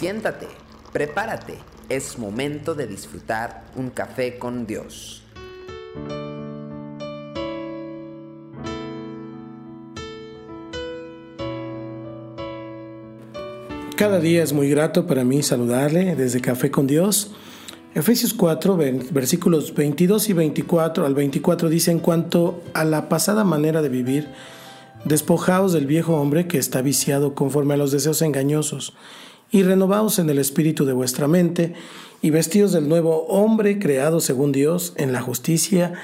Siéntate, prepárate, es momento de disfrutar un café con Dios. Cada día es muy grato para mí saludarle desde Café con Dios. Efesios 4, versículos 22 y 24 al 24 dice en cuanto a la pasada manera de vivir, despojaos del viejo hombre que está viciado conforme a los deseos engañosos, y renovaos en el espíritu de vuestra mente, y vestidos del nuevo hombre creado según Dios en la justicia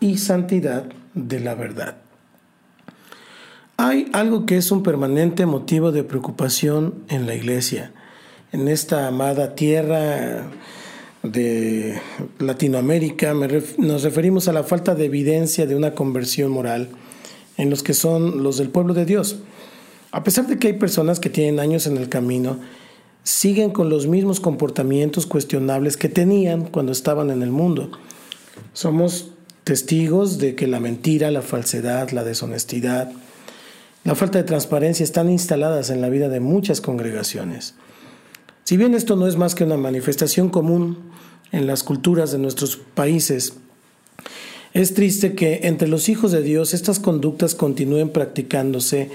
y santidad de la verdad. Hay algo que es un permanente motivo de preocupación en la iglesia, en esta amada tierra de Latinoamérica. nos referimos a la falta de evidencia de una conversión moral en los que son los del pueblo de Dios. A pesar de que hay personas que tienen años en el camino, siguen con los mismos comportamientos cuestionables que tenían cuando estaban en el mundo. Somos testigos de que la mentira, la falsedad, la deshonestidad, la falta de transparencia están instaladas en la vida de muchas congregaciones. Si bien esto no es más que una manifestación común en las culturas de nuestros países, es triste que entre los hijos de Dios estas conductas continúen practicándose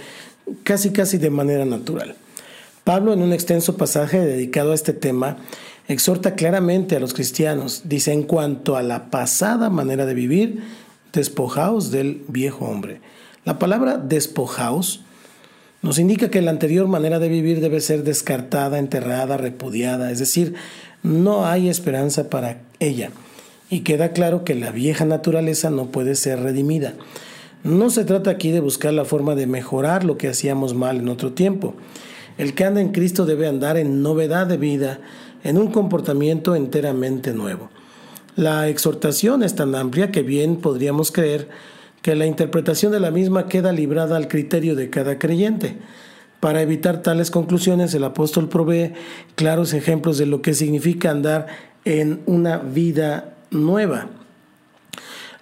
casi casi de manera natural. Pablo en un extenso pasaje dedicado a este tema exhorta claramente a los cristianos, dice en cuanto a la pasada manera de vivir, despojaos del viejo hombre. La palabra despojaos nos indica que la anterior manera de vivir debe ser descartada, enterrada, repudiada, es decir, no hay esperanza para ella. Y queda claro que la vieja naturaleza no puede ser redimida. No se trata aquí de buscar la forma de mejorar lo que hacíamos mal en otro tiempo. El que anda en Cristo debe andar en novedad de vida, en un comportamiento enteramente nuevo. La exhortación es tan amplia que bien podríamos creer que la interpretación de la misma queda librada al criterio de cada creyente. Para evitar tales conclusiones, el apóstol provee claros ejemplos de lo que significa andar en una vida nueva.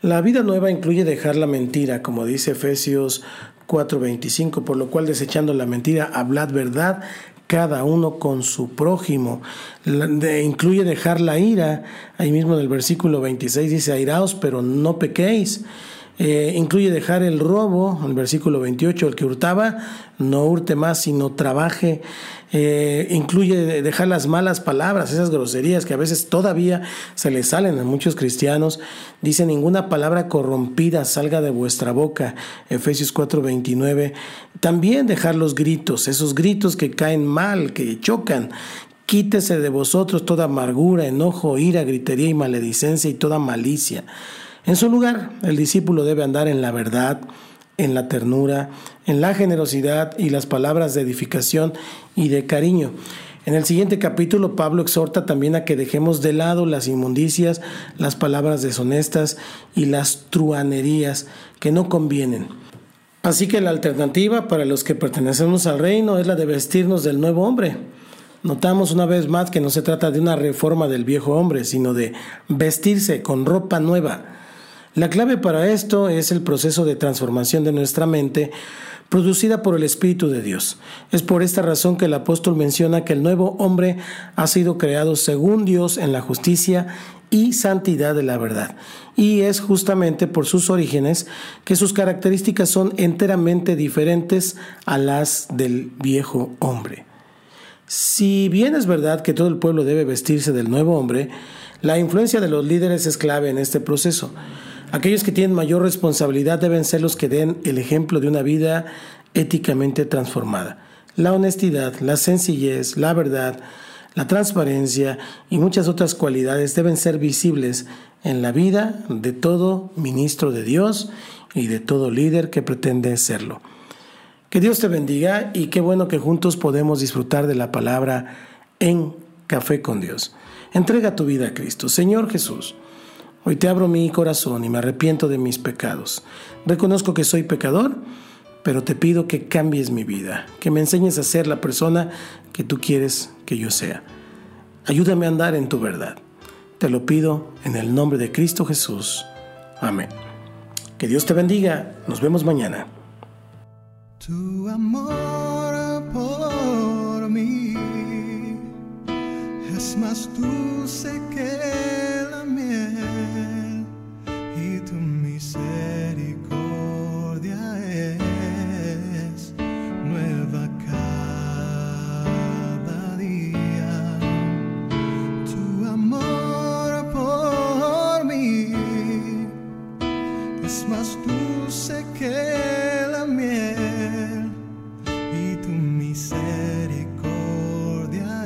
La vida nueva incluye dejar la mentira, como dice Efesios 4:25, por lo cual desechando la mentira, hablad verdad cada uno con su prójimo. incluye dejar la ira, ahí mismo en el versículo 26 dice, airaos, pero no pequéis. Eh, incluye dejar el robo, el versículo 28, el que hurtaba, no hurte más, sino trabaje. Eh, incluye dejar las malas palabras, esas groserías que a veces todavía se le salen a muchos cristianos. Dice, ninguna palabra corrompida salga de vuestra boca, Efesios 4:29. También dejar los gritos, esos gritos que caen mal, que chocan, Quítese de vosotros toda amargura, enojo, ira, gritería y maledicencia y toda malicia. En su lugar, el discípulo debe andar en la verdad, en la ternura, en la generosidad y las palabras de edificación y de cariño. En el siguiente capítulo, Pablo exhorta también a que dejemos de lado las inmundicias, las palabras deshonestas y las truanerías que no convienen. Así que la alternativa para los que pertenecemos al reino es la de vestirnos del nuevo hombre. Notamos una vez más que no se trata de una reforma del viejo hombre, sino de vestirse con ropa nueva la clave para esto es el proceso de transformación de nuestra mente producida por el Espíritu de Dios. Es por esta razón que el apóstol menciona que el nuevo hombre ha sido creado según Dios en la justicia y santidad de la verdad. Y es justamente por sus orígenes que sus características son enteramente diferentes a las del viejo hombre. Si bien es verdad que todo el pueblo debe vestirse del nuevo hombre, la influencia de los líderes es clave en este proceso. Aquellos que tienen mayor responsabilidad deben ser los que den el ejemplo de una vida éticamente transformada. La honestidad, la sencillez, la verdad, la transparencia y muchas otras cualidades deben ser visibles en la vida de todo ministro de Dios y de todo líder que pretende serlo. Que Dios te bendiga y qué bueno que juntos podemos disfrutar de la palabra en Café con Dios. Entrega tu vida a Cristo. Señor Jesús. Hoy te abro mi corazón y me arrepiento de mis pecados. Reconozco que soy pecador, pero te pido que cambies mi vida, que me enseñes a ser la persona que tú quieres que yo sea. Ayúdame a andar en tu verdad. Te lo pido en el nombre de Cristo Jesús. Amén. Que Dios te bendiga. Nos vemos mañana. Es más es más dulce que la miel y tu misericordia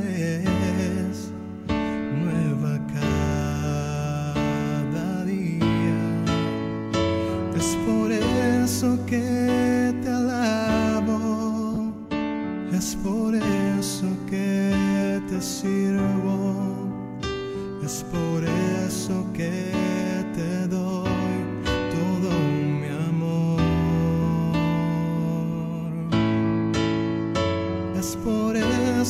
es nueva cada día. Es por eso que te alabo, es por eso que te sirvo, es por eso que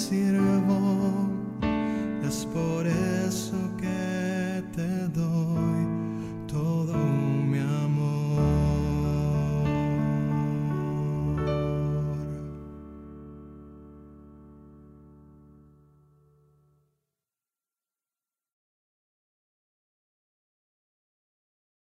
see